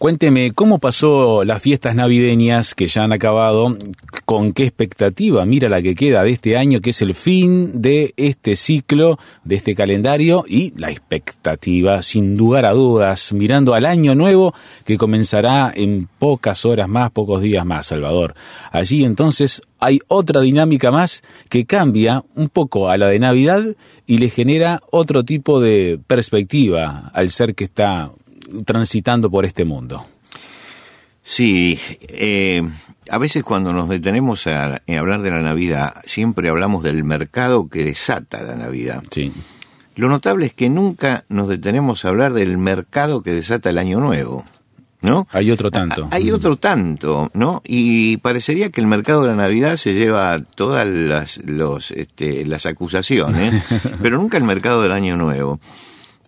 Cuénteme, ¿cómo pasó las fiestas navideñas que ya han acabado? ¿Con qué expectativa mira la que queda de este año, que es el fin de este ciclo, de este calendario? Y la expectativa, sin lugar a dudas, mirando al año nuevo que comenzará en pocas horas más, pocos días más, Salvador. Allí entonces hay otra dinámica más que cambia un poco a la de Navidad y le genera otro tipo de perspectiva al ser que está transitando por este mundo. Sí, eh, a veces cuando nos detenemos a, hablar de la Navidad, siempre hablamos del mercado que desata la Navidad. Sí. Lo notable es que nunca nos detenemos a hablar del mercado que desata el Año Nuevo. ¿No? Hay otro tanto. Hay otro tanto, ¿no? Y parecería que el mercado de la Navidad se lleva todas las, los, este, las acusaciones, pero nunca el mercado del Año Nuevo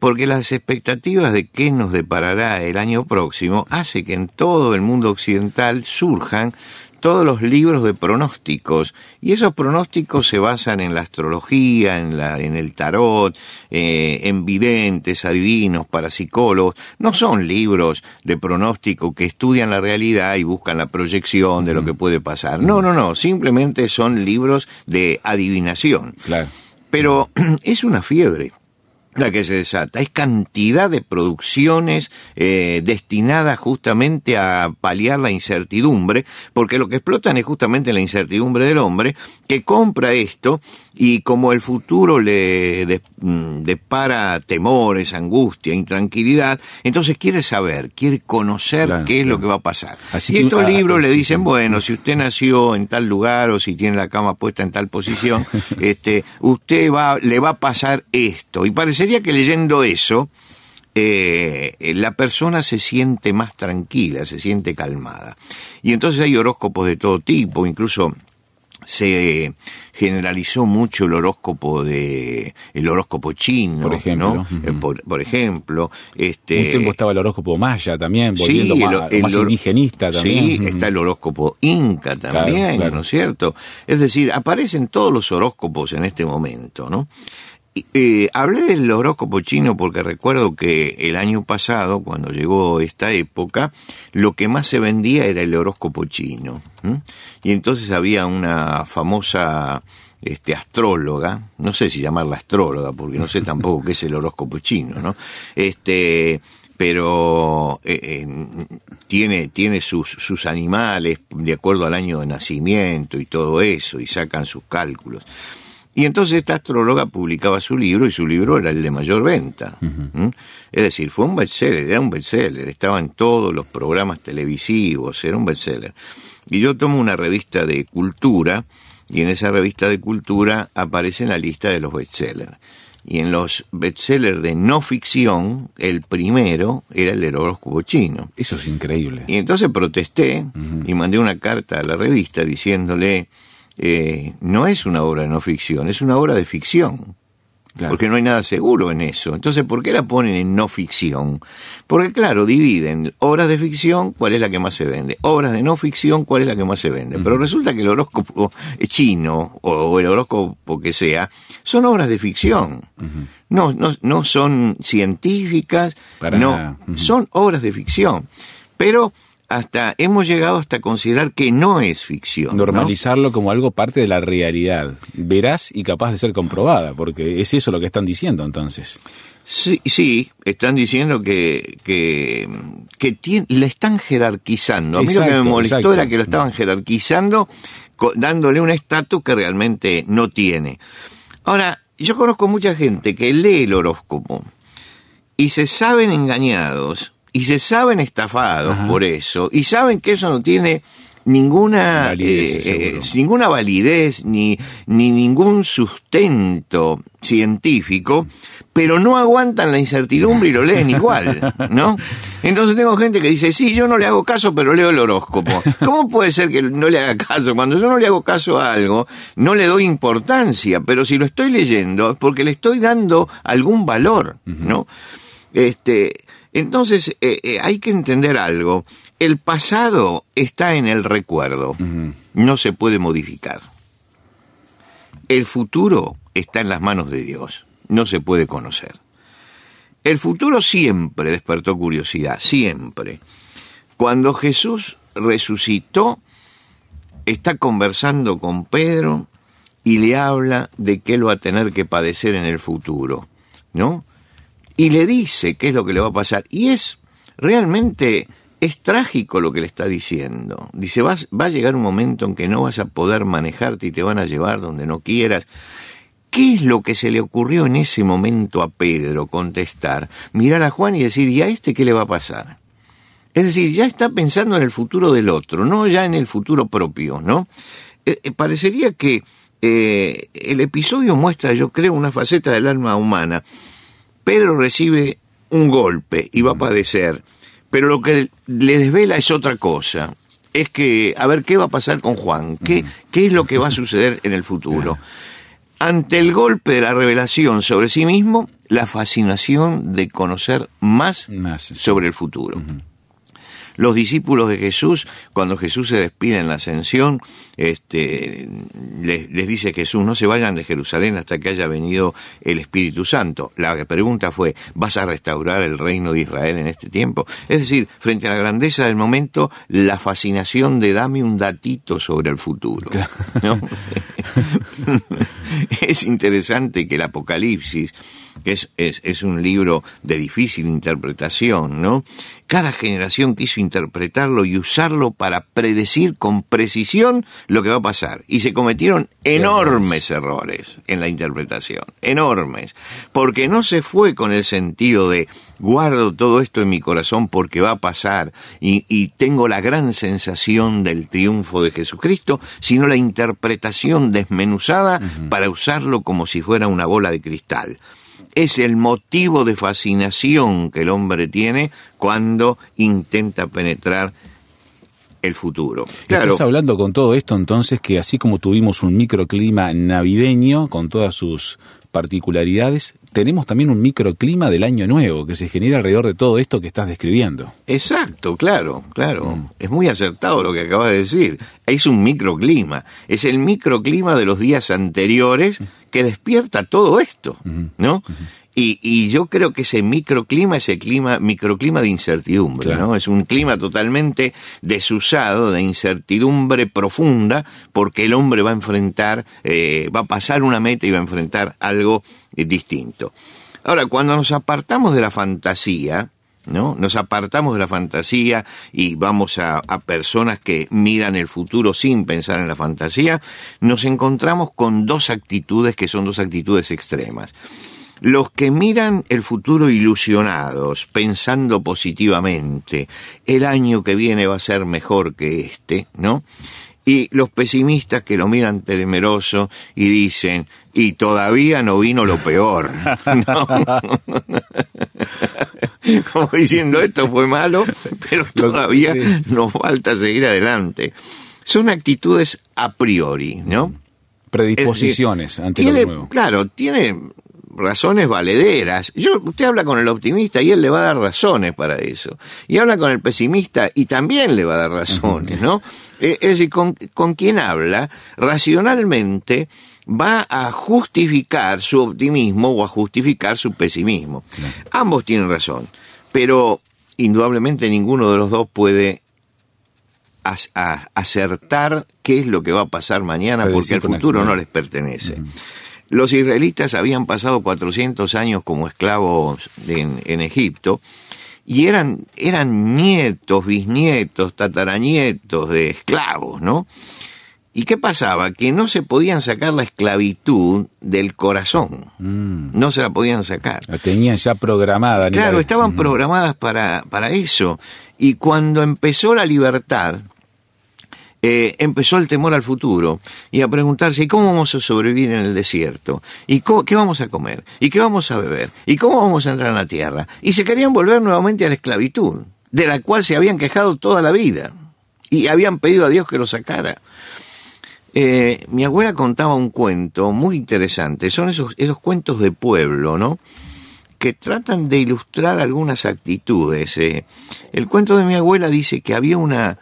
porque las expectativas de qué nos deparará el año próximo hace que en todo el mundo occidental surjan todos los libros de pronósticos y esos pronósticos se basan en la astrología, en, la, en el tarot, eh, en videntes, adivinos, parapsicólogos. No son libros de pronóstico que estudian la realidad y buscan la proyección de lo que puede pasar. No, no, no. Simplemente son libros de adivinación. Claro. Pero es una fiebre la que se desata. Es cantidad de producciones eh, destinadas justamente a paliar la incertidumbre, porque lo que explotan es justamente la incertidumbre del hombre, que compra esto y como el futuro le mm, depara temores, angustia, intranquilidad, entonces quiere saber, quiere conocer qué es lo que va a pasar. y estos ah, libros le dicen, bueno, si usted nació en tal lugar o si tiene la cama puesta en tal posición, este, usted va, le va a pasar esto. Y parecería que leyendo eso, eh, la persona se siente más tranquila, se siente calmada. Y entonces hay horóscopos de todo tipo, incluso se generalizó mucho el horóscopo de el horóscopo chino por ejemplo ¿no? Eh, por, ejemplo este un tiempo estaba el horóscopo maya también volviendo más, indigenista también sí está el horóscopo inca también ¿no es cierto? es decir aparecen todos los horóscopos en este momento ¿no? Eh, hablé del horóscopo chino porque recuerdo que el año pasado, cuando llegó esta época, lo que más se vendía era el horóscopo chino. Y entonces había una famosa este, astróloga, no sé si llamarla astróloga, porque no sé tampoco qué es el horóscopo chino, ¿no? Este, pero eh, eh, tiene, tiene sus, sus animales de acuerdo al año de nacimiento y todo eso, y sacan sus cálculos. Y entonces esta astróloga publicaba su libro y su libro era el de mayor venta. Es decir, fue un bestseller, era un bestseller, estaba en todos los programas televisivos, era un bestseller. Y yo tomo una revista de cultura y en esa revista de cultura aparece en la lista de los bestsellers. Y en los bestsellers de no ficción, el primero era el de horóscopo chino. Eso es increíble. Y entonces protesté y mandé una carta a la revista diciéndole eh, no es una obra de no ficción, es una obra de ficción. Porque no hay nada seguro en eso. Entonces, ¿por qué la ponen en no ficción? Porque, claro, dividen obras de ficción, ¿cuál es la que más se vende? Obras de no ficción, ¿cuál es la que más se vende? Pero resulta que el horóscopo chino, o, el horóscopo que sea, son obras de ficción. no, no, no son científicas, no, son obras de ficción. Pero hasta hemos llegado hasta considerar que no es ficción. Normalizarlo como algo parte de la realidad, veraz y capaz de ser comprobada, porque es eso lo que están diciendo entonces. Sí, sí están diciendo que, que, que le están jerarquizando. A mí lo que me molestó era que lo estaban jerarquizando, dándole un estatus que realmente no tiene. Ahora, yo conozco mucha gente que lee el horóscopo y se saben engañados y se saben estafados por eso y saben que eso no tiene ninguna validez, eh, ninguna validez ni, ni ningún sustento científico, pero no aguantan la incertidumbre y lo leen igual, ¿no? Entonces tengo gente que dice, sí, yo no le hago caso, pero leo el horóscopo. ¿Cómo puede ser que no le haga caso? Cuando yo no le hago caso a algo, no le doy importancia, pero si lo estoy leyendo es porque le estoy dando algún valor, ¿no? Este, entonces eh, eh, hay que entender algo. El pasado está en el recuerdo, no se puede modificar. El futuro está en las manos de Dios, no se puede conocer. El futuro siempre despertó curiosidad, siempre. Cuando Jesús resucitó, está conversando con Pedro y le habla de que él va a tener que padecer en el futuro, ¿no? Y le dice qué es lo que le va a pasar. Y es realmente es trágico lo que le está diciendo. Dice, va a llegar un momento en que no vas a poder manejarte y te van a llevar donde no quieras. ¿Qué es lo que se le ocurrió en ese momento a Pedro contestar? Mirar a Juan y decir, ¿y a este qué le va a pasar? Es decir, ya está pensando en el futuro del otro, no ya en el futuro propio, ¿no? Eh, eh, parecería que eh, el episodio muestra, yo creo, una faceta del alma humana. Pedro recibe un golpe y va a padecer pero lo que le desvela es otra cosa. Es que, a ver, ¿qué va a pasar con Juan? ¿Qué, qué es lo que va a suceder en el futuro? Ante el golpe de la revelación sobre sí mismo, la fascinación de conocer más, sobre el futuro. Los discípulos de Jesús, cuando Jesús se despide en la ascensión, este, les, dice Jesús, no se vayan de Jerusalén hasta que haya venido el Espíritu Santo. La pregunta fue, ¿vas a restaurar el reino de Israel en este tiempo? Es decir, frente a la grandeza del momento, la fascinación de dame un datito sobre el futuro. es interesante que el Apocalipsis que es, es, es, un libro de difícil interpretación, ¿no? Cada generación quiso interpretarlo y usarlo para predecir con precisión lo que va a pasar. Y se cometieron enormes errores en la interpretación, enormes, porque no se fue con el sentido de guardo todo esto en mi corazón porque va a pasar y, y tengo la gran sensación del triunfo de Jesucristo, sino la interpretación desmenuzada para usarlo como si fuera una bola de cristal es el motivo de fascinación que el hombre tiene cuando intenta penetrar el futuro. Claro. Estás hablando con todo esto entonces que así como tuvimos un microclima navideño con todas sus particularidades, tenemos también un microclima del año nuevo que se genera alrededor de todo esto que estás describiendo. Exacto, claro, claro. Mm. Es muy acertado lo que acabas de decir. Es un microclima. Es el microclima de los días anteriores que despierta todo esto, ¿no? Y, y, yo creo que ese microclima es el clima, microclima de incertidumbre, ¿no? Es un clima totalmente desusado, de incertidumbre profunda, porque el hombre va a enfrentar, eh, va a pasar una meta y va a enfrentar algo eh, distinto. Ahora, cuando nos apartamos de la fantasía, ¿no? Nos apartamos de la fantasía y vamos a, personas que miran el futuro sin pensar en la fantasía, nos encontramos con dos actitudes que son dos actitudes extremas. Los que miran el futuro ilusionados, pensando positivamente, el año que viene va a ser mejor que este, ¿no? Y los pesimistas que lo miran temeroso y dicen, y todavía no vino lo peor. Como diciendo, esto fue malo, pero todavía nos falta seguir adelante. Son actitudes a priori, ¿no? Predisposiciones ante lo nuevo. Claro, tiene razones valederas. Yo, usted habla con el optimista y él le va a dar razones para eso. Y habla con el pesimista y también le va a dar razones, ¿no? Eh, es decir, con, con quien habla, racionalmente va a justificar su optimismo o a justificar su pesimismo. Ambos tienen razón, pero indudablemente ninguno de los dos puede acertar qué es lo que va a pasar mañana porque el futuro no les pertenece. Los israelitas habían pasado 400 años como esclavos en, Egipto y eran, eran nietos, bisnietos, tataranietos de esclavos, ¿no? ¿Y qué pasaba? Que no se podían sacar la esclavitud del corazón. Mm. No se la podían sacar. La tenían ya programada. Claro, estaban programadas para, para eso. Y cuando empezó la libertad, eh, empezó el temor al futuro y a preguntarse, ¿y cómo vamos a sobrevivir en el desierto? ¿Y qué vamos a comer? ¿Y qué vamos a beber? ¿Y cómo vamos a entrar en la tierra? Y se querían volver nuevamente a la esclavitud, de la cual se habían quejado toda la vida y habían pedido a Dios que lo sacara. Eh, mi abuela contaba un cuento muy interesante, son esos, cuentos de pueblo, ¿no? que tratan de ilustrar algunas actitudes. Eh. El cuento de mi abuela dice que había una,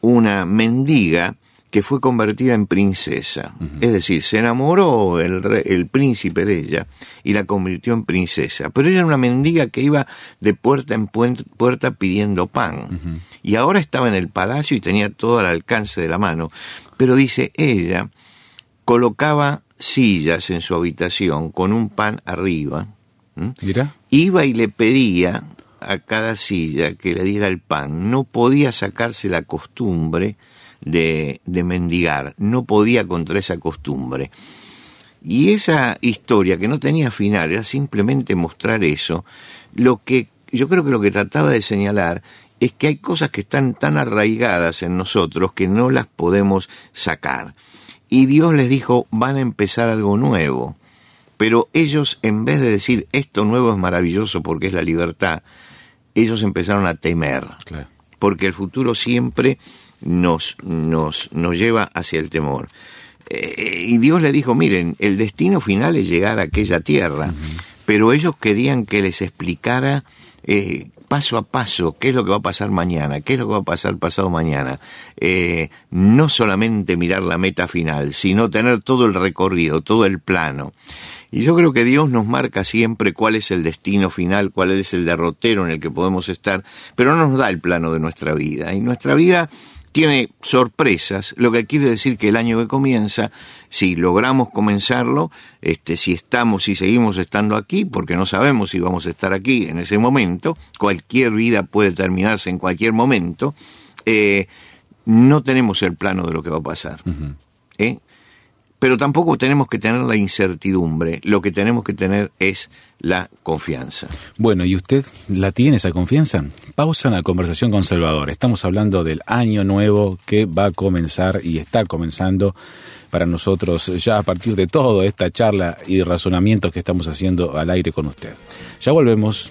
una mendiga que fue convertida en princesa. Es decir, se enamoró el, el, príncipe de ella y la convirtió en princesa. Pero ella era una mendiga que iba de puerta en puerta pidiendo pan. Y ahora estaba en el palacio y tenía todo al alcance de la mano. Pero dice, ella colocaba sillas en su habitación con un pan arriba. Iba y le pedía a cada silla que le diera el pan. No podía sacarse la costumbre de, de mendigar, no podía contra esa costumbre. Y esa historia que no tenía final era simplemente mostrar eso. Lo que yo creo que lo que trataba de señalar es que hay cosas que están tan arraigadas en nosotros que no las podemos sacar. Y Dios les dijo, van a empezar algo nuevo. Pero ellos, en vez de decir, esto nuevo es maravilloso porque es la libertad, ellos empezaron a temer. Porque el futuro siempre nos, nos, nos lleva hacia el temor. Eh, y Dios le dijo, miren, el destino final es llegar a aquella tierra, pero ellos querían que les explicara eh, paso a paso qué es lo que va a pasar mañana, qué es lo que va a pasar pasado mañana. Eh, no solamente mirar la meta final, sino tener todo el recorrido, todo el plano. Y yo creo que Dios nos marca siempre cuál es el destino final, cuál es el derrotero en el que podemos estar, pero no nos da el plano de nuestra vida. Y nuestra vida tiene sorpresas, lo que quiere decir que el año que comienza, si logramos comenzarlo, este, si estamos, si seguimos estando aquí, porque no sabemos si vamos a estar aquí en ese momento, cualquier vida puede terminarse en cualquier momento, eh, no tenemos el plano de lo que va a pasar. ¿eh? Pero tampoco tenemos que tener la incertidumbre, lo que tenemos que tener es la confianza. Bueno, ¿y usted la tiene esa confianza? Pausa en la conversación con Salvador. Estamos hablando del año nuevo que va a comenzar y está comenzando para nosotros ya a partir de toda esta charla y razonamientos que estamos haciendo al aire con usted. Ya volvemos.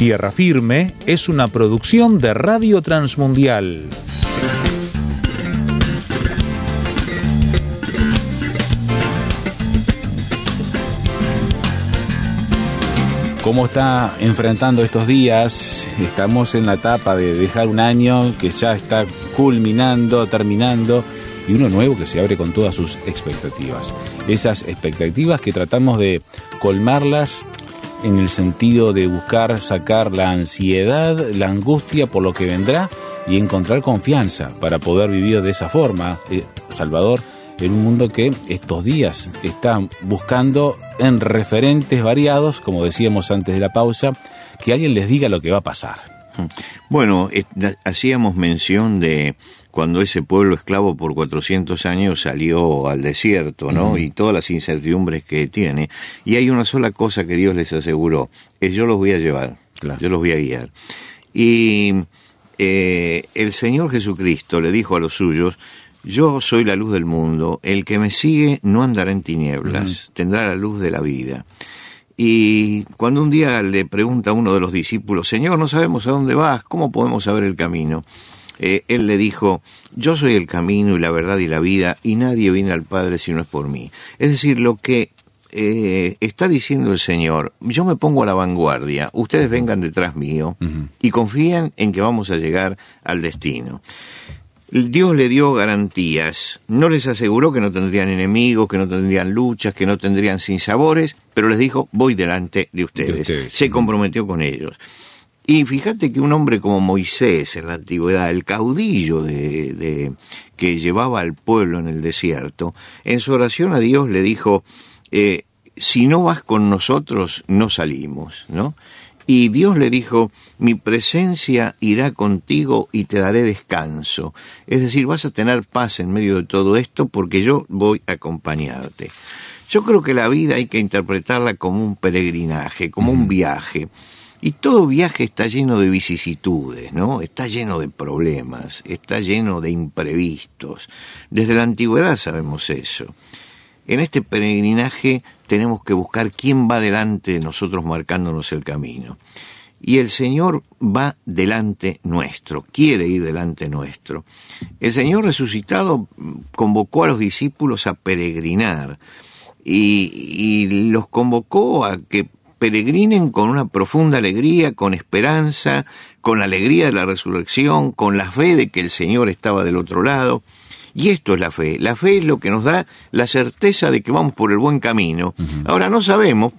Tierra Firme es una producción de Radio Transmundial. ¿Cómo está enfrentando estos días? Estamos en la etapa de dejar un año que ya está culminando, terminando, y uno nuevo que se abre con todas sus expectativas. Esas expectativas que tratamos de colmarlas en el sentido de buscar sacar la ansiedad, la angustia por lo que vendrá y encontrar confianza para poder vivir de esa forma, eh, Salvador, en un mundo que estos días está buscando en referentes variados, como decíamos antes de la pausa, que alguien les diga lo que va a pasar. Bueno, eh, hacíamos mención de cuando ese pueblo esclavo por 400 años salió al desierto, ¿no? Y todas las incertidumbres que tiene. Y hay una sola cosa que Dios les aseguró, es yo los voy a llevar, yo los voy a guiar. Y eh, el Señor Jesucristo le dijo a los suyos, yo soy la luz del mundo, el que me sigue no andará en tinieblas, tendrá la luz de la vida. Y cuando un día le pregunta a uno de los discípulos, Señor, no sabemos a dónde vas, ¿cómo podemos saber el camino? Eh, él le dijo, yo soy el camino y la verdad y la vida, y nadie viene al Padre si no es por mí. Es decir, lo que eh, está diciendo el Señor, yo me pongo a la vanguardia, ustedes vengan detrás mío y confíen en que vamos a llegar al destino. Dios le dio garantías, no les aseguró que no tendrían enemigos, que no tendrían luchas, que no tendrían sinsabores, pero les dijo, voy delante de ustedes. Se comprometió con ellos. Y fíjate que un hombre como Moisés en la antigüedad, el caudillo de, que llevaba al pueblo en el desierto, en su oración a Dios le dijo, eh, si no vas con nosotros, no salimos, ¿no? Y Dios le dijo, mi presencia irá contigo y te daré descanso. Es decir, vas a tener paz en medio de todo esto porque yo voy a acompañarte. Yo creo que la vida hay que interpretarla como un peregrinaje, como un viaje. Y todo viaje está lleno de vicisitudes, ¿no? Está lleno de problemas, está lleno de imprevistos. Desde la antigüedad sabemos eso. En este peregrinaje tenemos que buscar quién va delante de nosotros marcándonos el camino. Y el Señor va delante nuestro, quiere ir delante nuestro. El Señor resucitado convocó a los discípulos a peregrinar y, los convocó a que peregrinen con una profunda alegría, con esperanza, con la alegría de la resurrección, con la fe de que el Señor estaba del otro lado. Y esto es la fe. La fe es lo que nos da la certeza de que vamos por el buen camino. Ahora no sabemos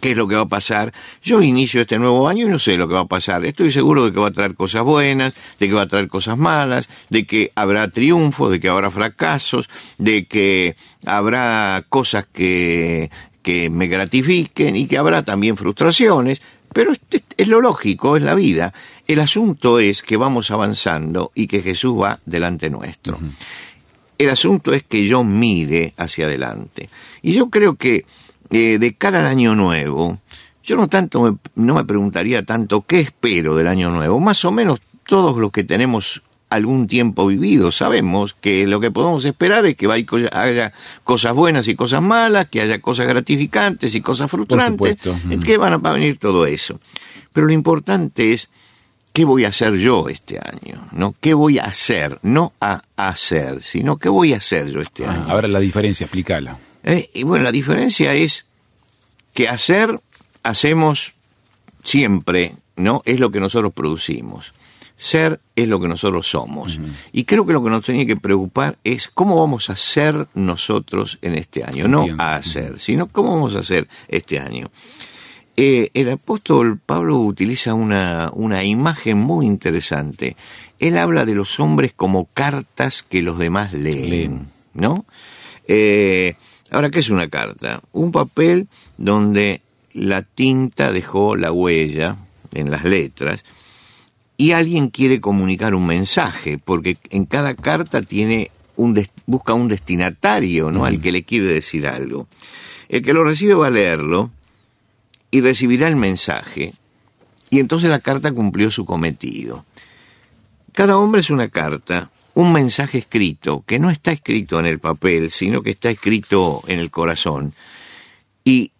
qué es lo que va a pasar. Yo inicio este nuevo año y no sé lo que va a pasar. Estoy seguro de que va a traer cosas buenas, de que va a traer cosas malas, de que habrá triunfos, de que habrá fracasos, de que habrá cosas que, que me gratifiquen y que habrá también frustraciones. Pero es lo lógico, es la vida. El asunto es que vamos avanzando y que Jesús va delante nuestro. El asunto es que yo mire hacia adelante. Y yo creo que eh, de cara al año nuevo, yo no tanto no me preguntaría tanto qué espero del año nuevo. Más o menos todos los que tenemos algún tiempo vivido. Sabemos que lo que podemos esperar es que haya cosas buenas y cosas malas, que haya cosas gratificantes y cosas frustrantes, que van a, venir todo eso. Pero lo importante es qué voy a hacer yo este año, ¿no? ¿Qué voy a hacer? No a hacer, sino qué voy a hacer yo este ah, año. Ahora la diferencia, explícala. Eh, y bueno, la diferencia es que hacer, hacemos siempre, ¿no? Es lo que nosotros producimos. Ser es lo que nosotros somos. Y creo que lo que nos tiene que preocupar es cómo vamos a ser nosotros en este año. No a hacer, sino cómo vamos a hacer este año. Eh, el apóstol Pablo utiliza una, una imagen muy interesante. Él habla de los hombres como cartas que los demás leen, ¿no? Eh, ahora, ¿qué es una carta? Un papel donde la tinta dejó la huella en las letras y alguien quiere comunicar un mensaje, porque en cada carta tiene un busca un destinatario, ¿no? Al que le quiere decir algo. El que lo recibe va a leerlo y recibirá el mensaje, y entonces la carta cumplió su cometido. Cada hombre es una carta, un mensaje escrito, que no está escrito en el papel, sino que está escrito en el corazón. Y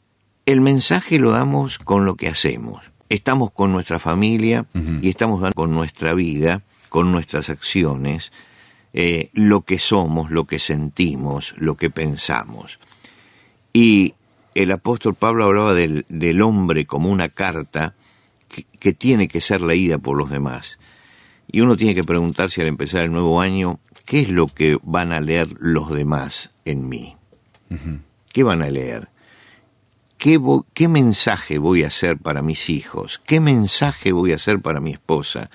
el mensaje lo damos con lo que hacemos estamos con nuestra familia y estamos dando con nuestra vida, con nuestras acciones, eh, lo que somos, lo que sentimos, lo que pensamos. Y el apóstol Pablo hablaba del, del hombre como una carta que, que, tiene que ser leída por los demás. Y uno tiene que preguntarse al empezar el nuevo año, ¿qué es lo que van a leer los demás en mí? ¿Qué van a leer? ¿Qué, mensaje voy a hacer para mis hijos? ¿Qué mensaje voy a hacer para mi esposa?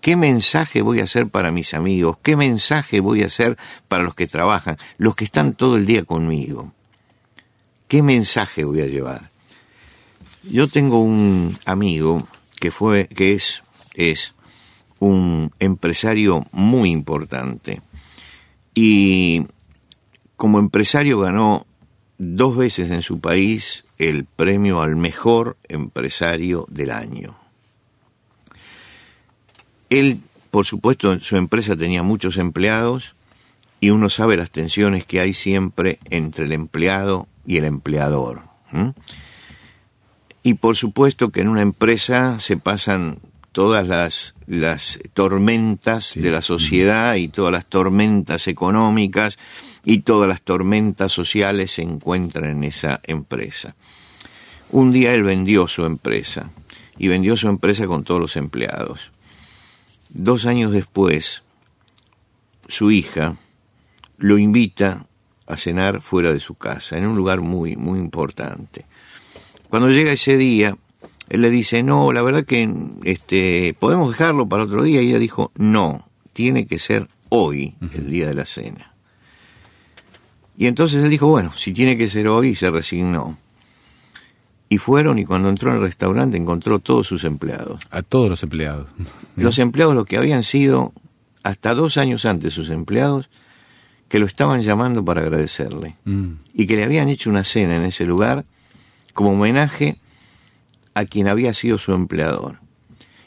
¿Qué mensaje voy a hacer para mis amigos? ¿Qué mensaje voy a hacer para los que trabajan, los que están todo el día conmigo? ¿Qué mensaje voy a llevar? Yo tengo un amigo que fue que es es un empresario muy importante y como empresario ganó dos veces en su país el premio al mejor empresario del año. Él, por supuesto, en su empresa tenía muchos empleados y uno sabe las tensiones que hay siempre entre el empleado y el empleador. Y por supuesto que en una empresa se pasan todas las, las tormentas de la sociedad y todas las tormentas económicas y todas las tormentas sociales se encuentran en esa empresa. Un día él vendió su empresa y vendió su empresa con todos los empleados. Dos años después, su hija lo invita a cenar fuera de su casa, en un lugar muy, muy importante. Cuando llega ese día, él le dice, no, la verdad que este, podemos dejarlo para otro día. Y ella dijo, no, tiene que ser hoy, el día de la cena. Y entonces él dijo, bueno, si tiene que ser hoy, se resignó. Y fueron y cuando entró en el restaurante encontró todos sus empleados. A todos los empleados. los empleados, los que habían sido hasta dos años antes sus empleados, que lo estaban llamando para agradecerle. Mm. Y que le habían hecho una cena en ese lugar como homenaje a quien había sido su empleador.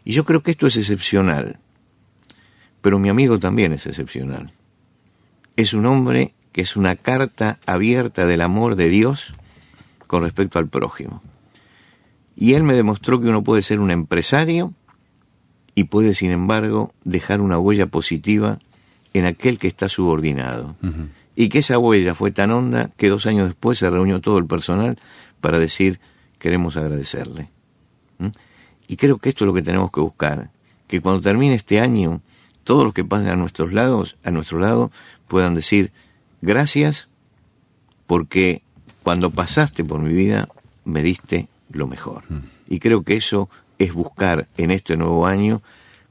Y yo creo que esto es excepcional. Pero mi amigo también es excepcional. Es un hombre que es una carta abierta del amor de Dios con respecto al prójimo. Y él me demostró que uno puede ser un empresario y puede, sin embargo, dejar una huella positiva en aquel que está subordinado. Y que esa huella fue tan honda que dos años después se reunió todo el personal para decir queremos agradecerle. Y creo que esto es lo que tenemos que buscar, que cuando termine este año, todos los que pasen a nuestros lados, a nuestro lado, puedan decir gracias porque cuando pasaste por mi vida me diste lo mejor. Y creo que eso es buscar en este nuevo año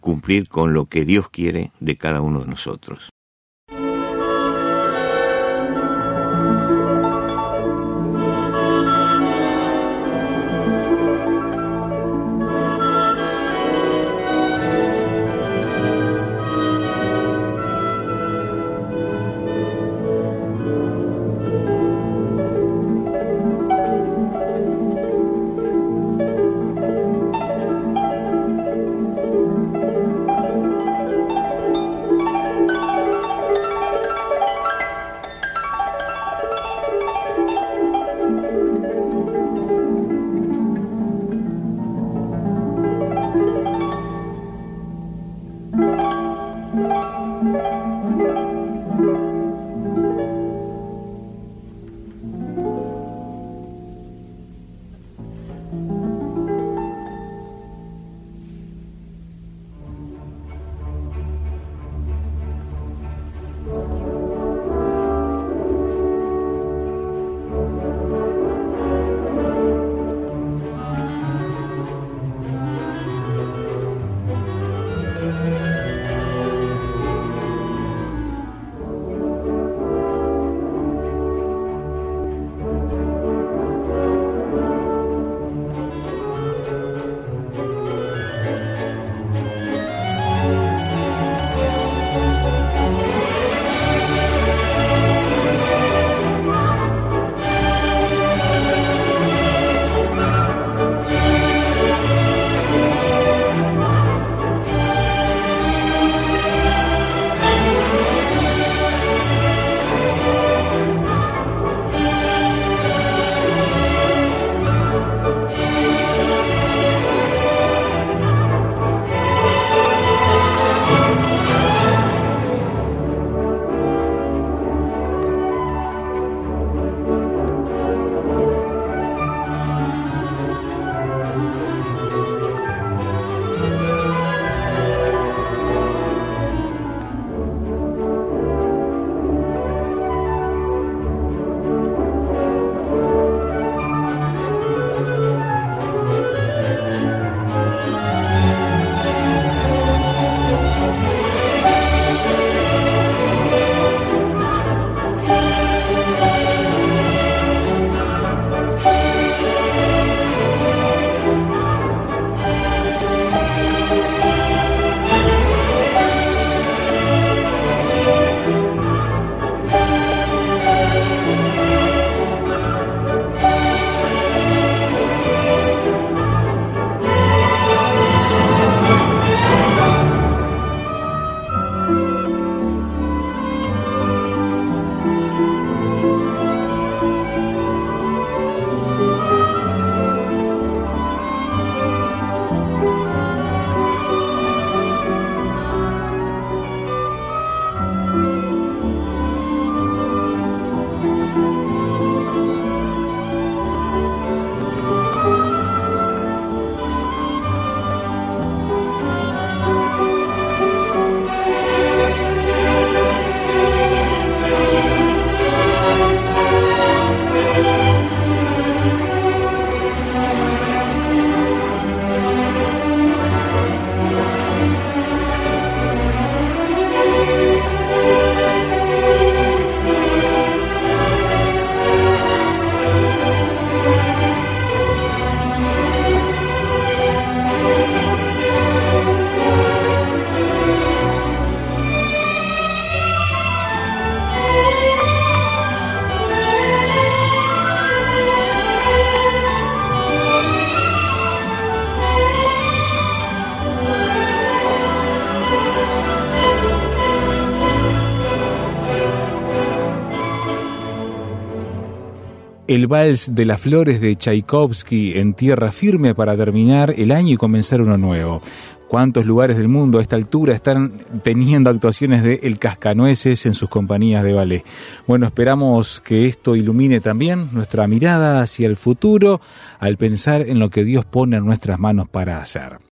cumplir con lo que Dios quiere de cada uno de nosotros. Vals de las flores de Tchaikovsky en tierra firme para terminar el año y comenzar uno nuevo. ¿Cuántos lugares del mundo a esta altura están teniendo actuaciones de El Cascanueces en sus compañías de ballet? Bueno, esperamos que esto ilumine también nuestra mirada hacia el futuro al pensar en lo que Dios pone en nuestras manos para hacer.